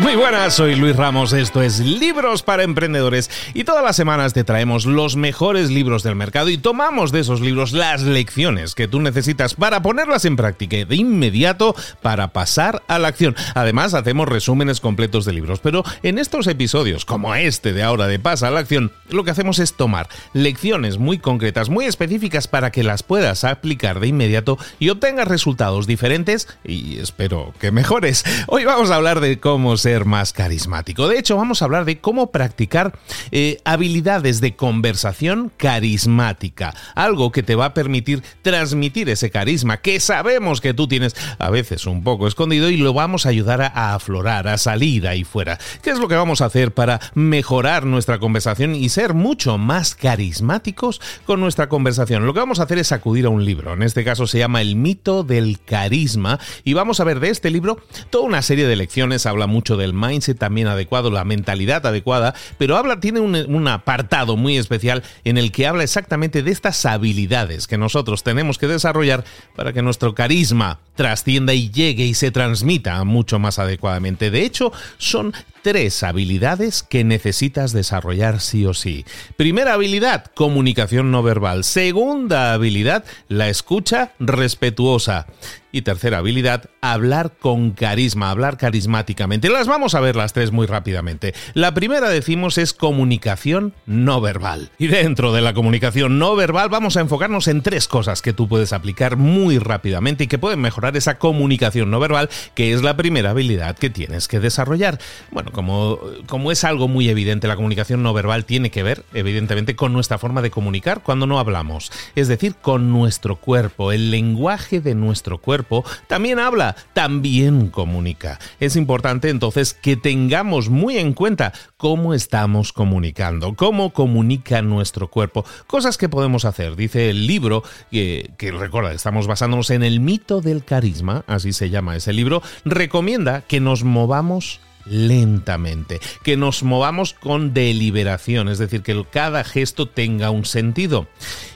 Muy buenas, soy Luis Ramos, esto es Libros para Emprendedores y todas las semanas te traemos los mejores libros del mercado y tomamos de esos libros las lecciones que tú necesitas para ponerlas en práctica de inmediato para pasar a la acción. Además, hacemos resúmenes completos de libros, pero en estos episodios, como este de ahora de Pasa a la acción, lo que hacemos es tomar lecciones muy concretas, muy específicas para que las puedas aplicar de inmediato y obtengas resultados diferentes y espero que mejores. Hoy vamos a hablar de cómo se más carismático. De hecho, vamos a hablar de cómo practicar eh, habilidades de conversación carismática, algo que te va a permitir transmitir ese carisma que sabemos que tú tienes a veces un poco escondido y lo vamos a ayudar a, aflorar, a salir ahí fuera. ¿Qué es lo que vamos a hacer para mejorar nuestra conversación y ser mucho más carismáticos con nuestra conversación? Lo que vamos a hacer es acudir a un libro, en este caso se llama El mito del carisma y vamos a ver de este libro toda una serie de lecciones, habla mucho del mindset también adecuado, la mentalidad adecuada, pero habla, tiene un, apartado muy especial en el que habla exactamente de estas habilidades que nosotros tenemos que desarrollar para que nuestro carisma trascienda y llegue y se transmita mucho más adecuadamente. De hecho, son tres habilidades que necesitas desarrollar sí o sí. Primera habilidad, comunicación no verbal. Segunda habilidad, la escucha respetuosa. Y tercera habilidad, hablar con carisma, hablar carismáticamente. Las vamos a ver las tres muy rápidamente. La primera, decimos, es comunicación no verbal. Y dentro de la comunicación no verbal vamos a enfocarnos en tres cosas que tú puedes aplicar muy rápidamente y que pueden mejorar esa comunicación no verbal, que es la primera habilidad que tienes que desarrollar. Bueno, como, como es algo muy evidente, la comunicación no verbal tiene que ver, evidentemente, con nuestra forma de comunicar cuando no hablamos. Es decir, con nuestro cuerpo, el lenguaje de nuestro cuerpo también habla, también comunica. Es importante entonces que tengamos muy en cuenta cómo estamos comunicando, cómo comunica nuestro cuerpo, cosas que podemos hacer. Dice el libro, que, que recuerda, estamos basándonos en el mito del carisma, así se llama ese libro, recomienda que nos movamos lentamente, que nos movamos con deliberación, es decir, que cada gesto tenga un sentido.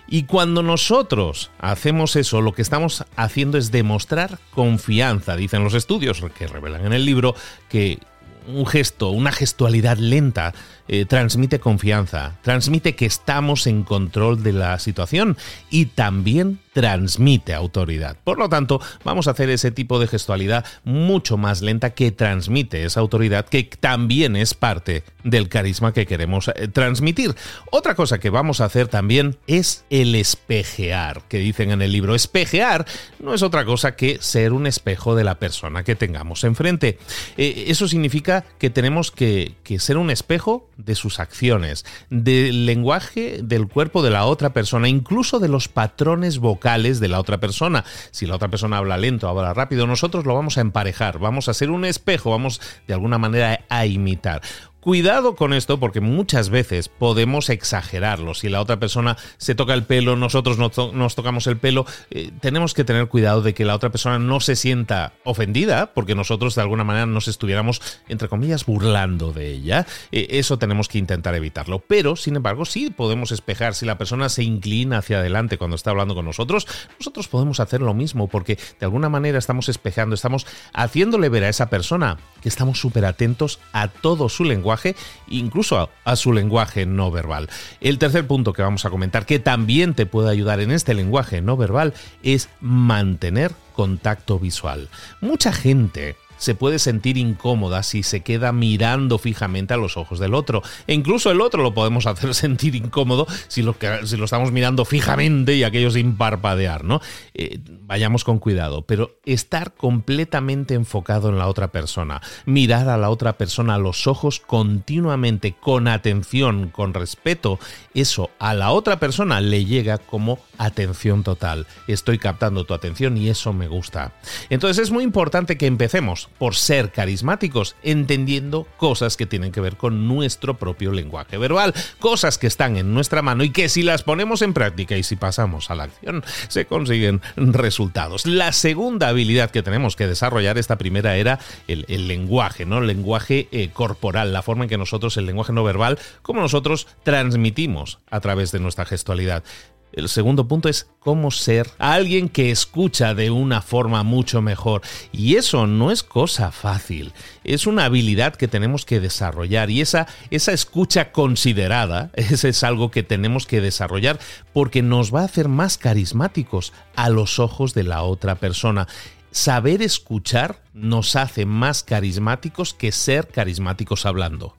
Y cuando nosotros hacemos eso, lo que estamos haciendo es demostrar confianza, dicen los estudios que revelan en el libro que un gesto, una gestualidad lenta, eh, transmite confianza, transmite que estamos en control de la situación y también transmite autoridad. Por lo tanto, vamos a hacer ese tipo de gestualidad mucho más lenta que transmite esa autoridad que también es parte del carisma que queremos eh, transmitir. Otra cosa que vamos a hacer también es el espejear, que dicen en el libro. Espejear no es otra cosa que ser un espejo de la persona que tengamos enfrente. Eh, eso significa que tenemos que, que ser un espejo de sus acciones, del lenguaje del cuerpo de la otra persona, incluso de los patrones vocales de la otra persona. Si la otra persona habla lento, habla rápido, nosotros lo vamos a emparejar, vamos a ser un espejo, vamos de alguna manera a imitar. Cuidado con esto porque muchas veces podemos exagerarlo. Si la otra persona se toca el pelo, nosotros nos tocamos el pelo, eh, tenemos que tener cuidado de que la otra persona no se sienta ofendida porque nosotros de alguna manera nos estuviéramos, entre comillas, burlando de ella. Eh, eso tenemos que intentar evitarlo. Pero, sin embargo, sí podemos espejar. Si la persona se inclina hacia adelante cuando está hablando con nosotros, nosotros podemos hacer lo mismo porque de alguna manera estamos espejando, estamos haciéndole ver a esa persona que estamos súper atentos a todo su lenguaje incluso a, su lenguaje no verbal. El tercer punto que vamos a comentar, que también te puede ayudar en este lenguaje no verbal, es mantener contacto visual. Mucha gente se puede sentir incómoda si se queda mirando fijamente a los ojos del otro. E incluso el otro lo podemos hacer sentir incómodo si lo, si lo estamos mirando fijamente y aquello sin parpadear, ¿no? Eh, vayamos con cuidado, pero estar completamente enfocado en la otra persona, mirar a la otra persona a los ojos continuamente, con atención, con respeto, eso a la otra persona le llega como atención total. Estoy captando tu atención y eso me gusta. Entonces es muy importante que empecemos por ser carismáticos, entendiendo cosas que tienen que ver con nuestro propio lenguaje verbal, cosas que están en nuestra mano y que si las ponemos en práctica y si pasamos a la acción, se consiguen resultados. La segunda habilidad que tenemos que desarrollar, esta primera era el, lenguaje, ¿no? El lenguaje eh, corporal, la forma en que nosotros, el lenguaje no verbal, como nosotros transmitimos a través de nuestra gestualidad. El segundo punto es cómo ser alguien que escucha de una forma mucho mejor. Y eso no es cosa fácil. Es una habilidad que tenemos que desarrollar. Y esa, esa escucha considerada, ese es algo que tenemos que desarrollar porque nos va a hacer más carismáticos a los ojos de la otra persona. Saber escuchar nos hace más carismáticos que ser carismáticos hablando.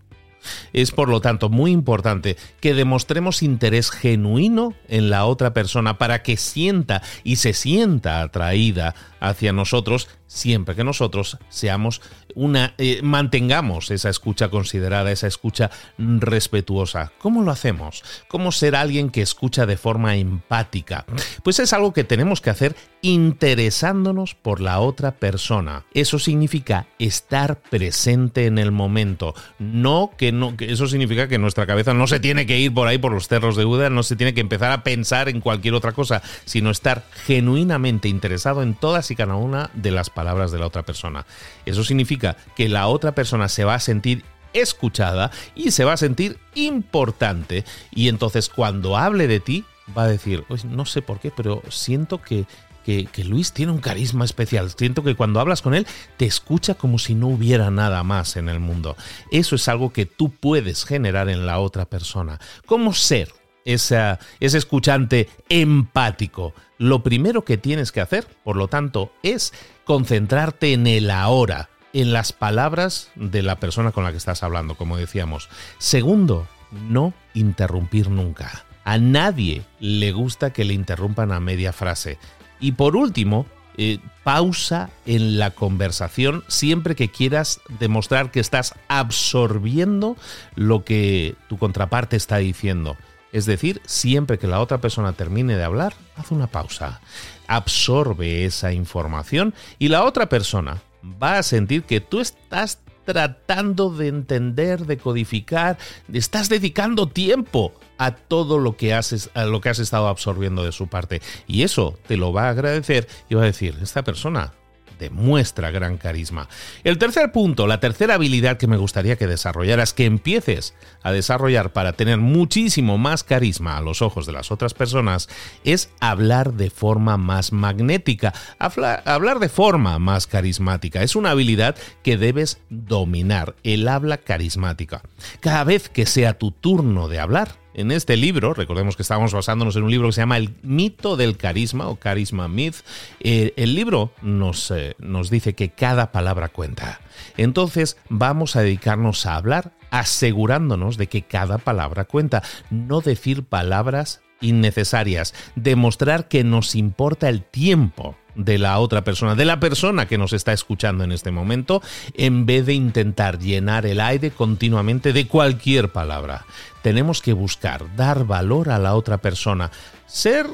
Es por lo tanto muy importante que demostremos interés genuino en la otra persona para que sienta y se sienta atraída hacia nosotros siempre que nosotros seamos una eh, mantengamos esa escucha considerada, esa escucha respetuosa. ¿Cómo lo hacemos? ¿Cómo ser alguien que escucha de forma empática? Pues es algo que tenemos que hacer interesándonos por la otra persona. Eso significa estar presente en el momento, no que no que eso significa que nuestra cabeza no se tiene que ir por ahí por los cerros de Buda, no se tiene que empezar a pensar en cualquier otra cosa, sino estar genuinamente interesado en todas y cada una de las palabras de la otra persona. Eso significa que la otra persona se va a sentir escuchada y se va a sentir importante. Y entonces cuando hable de ti, va a decir, no sé por qué, pero siento que, que, que, Luis tiene un carisma especial. Siento que cuando hablas con él te escucha como si no hubiera nada más en el mundo. Eso es algo que tú puedes generar en la otra persona. ¿Cómo ser ese escuchante empático. Lo primero que tienes que hacer, por lo tanto, es concentrarte en el ahora, en las palabras de la persona con la que estás hablando, como decíamos. Segundo, no interrumpir nunca. A nadie le gusta que le interrumpan a media frase. Y por último, eh, pausa en la conversación siempre que quieras demostrar que estás absorbiendo lo que tu contraparte está diciendo. Es decir, siempre que la otra persona termine de hablar, haz una pausa, absorbe esa información y la otra persona va a sentir que tú estás tratando de entender, de codificar, estás dedicando tiempo a todo lo que has, a lo que has estado absorbiendo de su parte. Y eso te lo va a agradecer y va a decir, esta persona demuestra gran carisma. El tercer punto, la tercera habilidad que me gustaría que desarrollaras, que empieces a desarrollar para tener muchísimo más carisma a los ojos de las otras personas, es hablar de forma más magnética, hablar de forma más carismática. Es una habilidad que debes dominar, el habla carismática. Cada vez que sea tu turno de hablar, en este libro, recordemos que estábamos basándonos en un libro que se llama El mito del carisma o Carisma Myth, eh, el libro nos, eh, nos dice que cada palabra cuenta. Entonces vamos a dedicarnos a hablar asegurándonos de que cada palabra cuenta, no decir palabras innecesarias, demostrar que nos importa el tiempo de la otra persona, de la persona que nos está escuchando en este momento, en vez de intentar llenar el aire continuamente de cualquier palabra. Tenemos que buscar dar valor a la otra persona, ser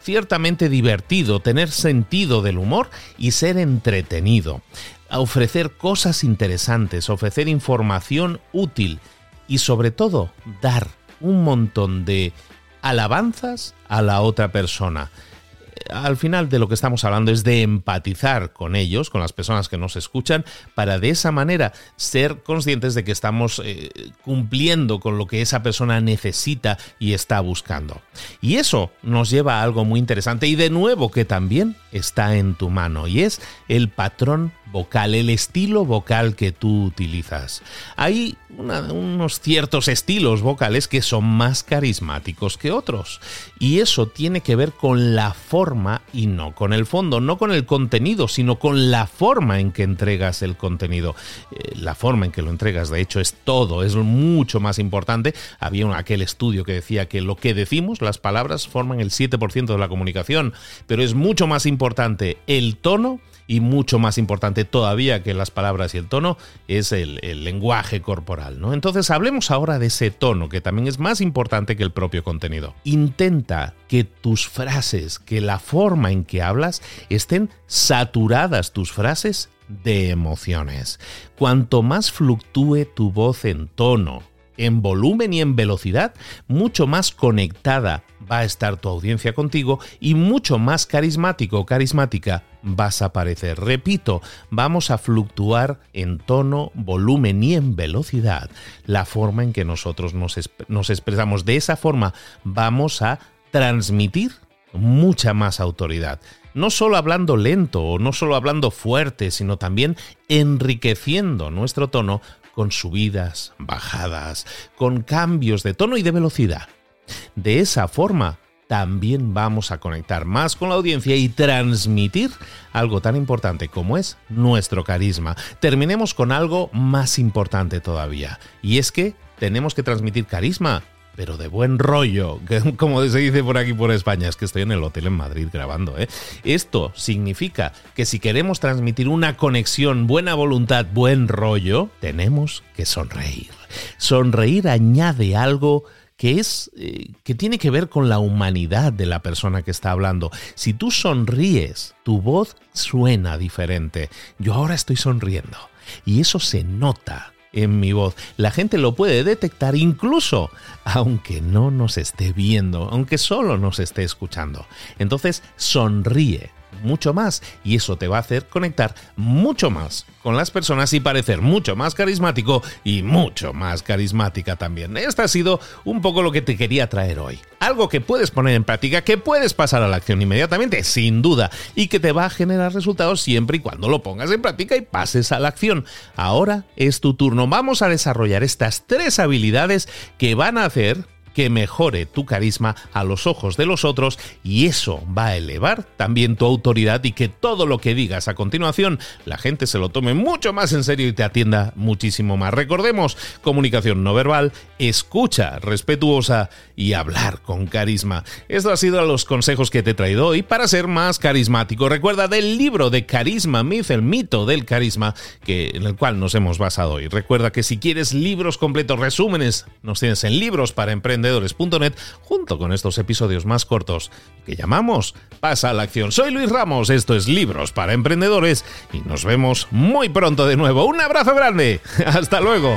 ciertamente divertido, tener sentido del humor y ser entretenido, ofrecer cosas interesantes, ofrecer información útil y sobre todo dar un montón de alabanzas a la otra persona al final de lo que estamos hablando es de empatizar con ellos, con las personas que nos escuchan, para de esa manera ser conscientes de que estamos eh, cumpliendo con lo que esa persona necesita y está buscando. Y eso nos lleva a algo muy interesante y de nuevo que también está en tu mano y es el patrón vocal, el estilo vocal que tú utilizas. Hay unos ciertos estilos vocales que son más carismáticos que otros y eso tiene que ver con la forma y no con el fondo, no con el contenido, sino con la forma en que entregas el contenido. Eh, la forma en que lo entregas, de hecho, es todo, es mucho más importante. Había aquel estudio que decía que lo que decimos, las palabras, forman el 7% de la comunicación, pero es mucho más importante el tono y mucho más importante todavía que las palabras y el tono es el, lenguaje corporal. ¿no? Entonces hablemos ahora de ese tono que también es más importante que el propio contenido. Intenta que tus frases, que la forma en que hablas estén saturadas tus frases de emociones. Cuanto más fluctúe tu voz en tono, en volumen y en velocidad, mucho más conectada va a estar tu audiencia contigo y mucho más carismático o carismática vas a parecer. Repito, vamos a fluctuar en tono, volumen y en velocidad la forma en que nosotros nos, nos expresamos. De esa forma vamos a transmitir mucha más autoridad. No solo hablando lento o no solo hablando fuerte, sino también enriqueciendo nuestro tono con subidas, bajadas, con cambios de tono y de velocidad. De esa forma, también vamos a conectar más con la audiencia y transmitir algo tan importante como es nuestro carisma. Terminemos con algo más importante todavía, y es que tenemos que transmitir carisma pero de buen rollo, como se dice por aquí por España, es que estoy en el hotel en Madrid grabando. ¿eh? Esto significa que si queremos transmitir una conexión, buena voluntad, buen rollo, tenemos que sonreír. Sonreír añade algo que es eh, que tiene que ver con la humanidad de la persona que está hablando. Si tú sonríes, tu voz suena diferente. Yo ahora estoy sonriendo y eso se nota en mi voz. La gente lo puede detectar incluso aunque no nos esté viendo, aunque solo nos esté escuchando. Entonces sonríe mucho más y eso te va a hacer conectar mucho más con las personas y parecer mucho más carismático y mucho más carismática también. Esto ha sido un poco lo que te quería traer hoy. Algo que puedes poner en práctica, que puedes pasar a la acción inmediatamente, sin duda, y que te va a generar resultados siempre y cuando lo pongas en práctica y pases a la acción. Ahora es tu turno. Vamos a desarrollar estas tres habilidades que van a hacer que mejore tu carisma a los ojos de los otros y eso va a elevar también tu autoridad y que todo lo que digas a continuación la gente se lo tome mucho más en serio y te atienda muchísimo más. Recordemos, comunicación no verbal, escucha respetuosa y hablar con carisma. Estos han sido los consejos que te he traído hoy para ser más carismático. Recuerda del libro de Carisma Myth, el mito del carisma, que, en el cual nos hemos basado hoy. Recuerda que si quieres libros completos, resúmenes, nos tienes en libros para emprender junto con estos episodios más cortos que llamamos Pasa a la acción. Soy Luis Ramos, esto es Libros para Emprendedores y nos vemos muy pronto de nuevo. Un abrazo grande. Hasta luego.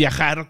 viajar